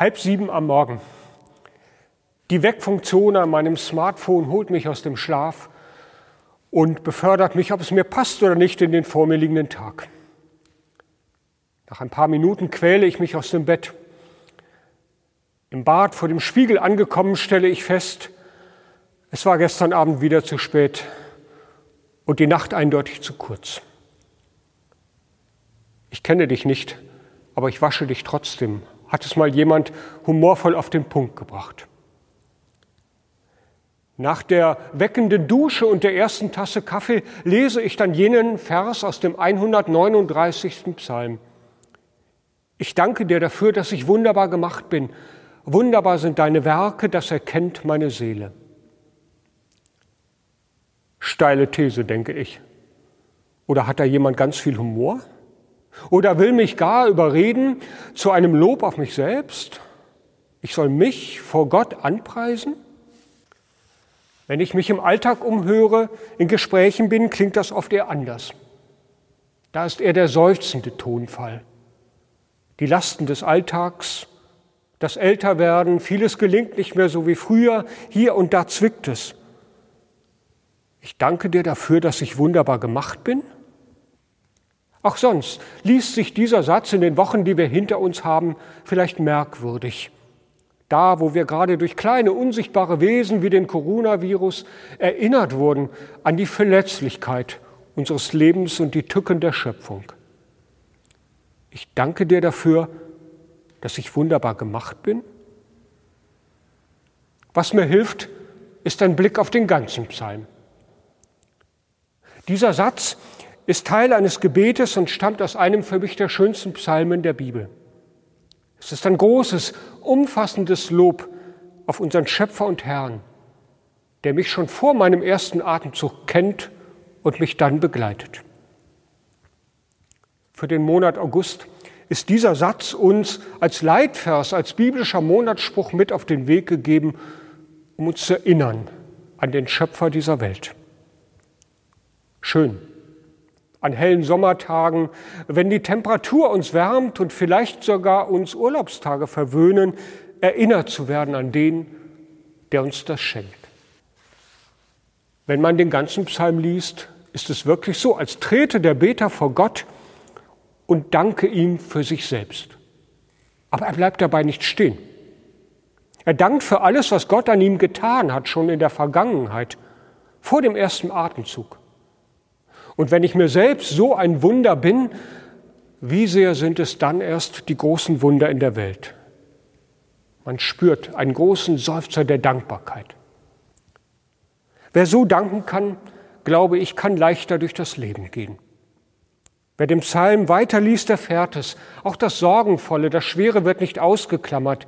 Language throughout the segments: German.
Halb sieben am Morgen. Die Wegfunktion an meinem Smartphone holt mich aus dem Schlaf und befördert mich, ob es mir passt oder nicht, in den vor mir liegenden Tag. Nach ein paar Minuten quäle ich mich aus dem Bett. Im Bad vor dem Spiegel angekommen stelle ich fest, es war gestern Abend wieder zu spät und die Nacht eindeutig zu kurz. Ich kenne dich nicht, aber ich wasche dich trotzdem hat es mal jemand humorvoll auf den Punkt gebracht. Nach der weckenden Dusche und der ersten Tasse Kaffee lese ich dann jenen Vers aus dem 139. Psalm. Ich danke dir dafür, dass ich wunderbar gemacht bin. Wunderbar sind deine Werke, das erkennt meine Seele. Steile These, denke ich. Oder hat da jemand ganz viel Humor? Oder will mich gar überreden zu einem Lob auf mich selbst? Ich soll mich vor Gott anpreisen? Wenn ich mich im Alltag umhöre, in Gesprächen bin, klingt das oft eher anders. Da ist eher der seufzende Tonfall. Die Lasten des Alltags, das Älterwerden, vieles gelingt nicht mehr so wie früher, hier und da zwickt es. Ich danke dir dafür, dass ich wunderbar gemacht bin auch sonst liest sich dieser Satz in den Wochen, die wir hinter uns haben, vielleicht merkwürdig. Da, wo wir gerade durch kleine unsichtbare Wesen wie den Coronavirus erinnert wurden an die Verletzlichkeit unseres Lebens und die Tücken der Schöpfung. Ich danke dir dafür, dass ich wunderbar gemacht bin. Was mir hilft, ist ein Blick auf den ganzen Psalm. Dieser Satz ist Teil eines Gebetes und stammt aus einem für mich der schönsten Psalmen der Bibel. Es ist ein großes, umfassendes Lob auf unseren Schöpfer und Herrn, der mich schon vor meinem ersten Atemzug kennt und mich dann begleitet. Für den Monat August ist dieser Satz uns als Leitvers, als biblischer Monatsspruch mit auf den Weg gegeben, um uns zu erinnern an den Schöpfer dieser Welt. Schön, an hellen Sommertagen, wenn die Temperatur uns wärmt und vielleicht sogar uns Urlaubstage verwöhnen, erinnert zu werden an den, der uns das schenkt. Wenn man den ganzen Psalm liest, ist es wirklich so, als trete der Beter vor Gott und danke ihm für sich selbst. Aber er bleibt dabei nicht stehen. Er dankt für alles, was Gott an ihm getan hat, schon in der Vergangenheit, vor dem ersten Atemzug. Und wenn ich mir selbst so ein Wunder bin, wie sehr sind es dann erst die großen Wunder in der Welt? Man spürt einen großen Seufzer der Dankbarkeit. Wer so danken kann, glaube ich, kann leichter durch das Leben gehen. Wer den Psalm weiterliest, erfährt es. Auch das Sorgenvolle, das Schwere wird nicht ausgeklammert.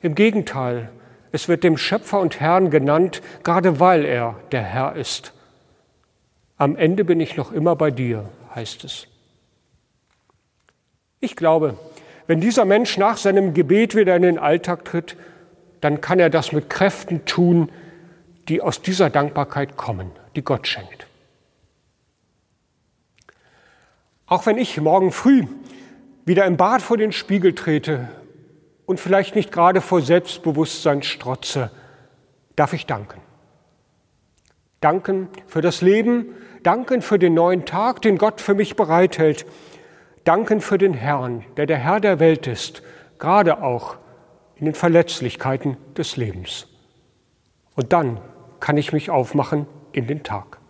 Im Gegenteil, es wird dem Schöpfer und Herrn genannt, gerade weil er der Herr ist am Ende bin ich noch immer bei dir, heißt es. Ich glaube, wenn dieser Mensch nach seinem Gebet wieder in den Alltag tritt, dann kann er das mit Kräften tun, die aus dieser Dankbarkeit kommen, die Gott schenkt. Auch wenn ich morgen früh wieder im Bad vor den Spiegel trete und vielleicht nicht gerade vor Selbstbewusstsein strotze, darf ich danken. Danken für das Leben, danken für den neuen Tag, den Gott für mich bereithält. Danken für den Herrn, der der Herr der Welt ist, gerade auch in den Verletzlichkeiten des Lebens. Und dann kann ich mich aufmachen in den Tag.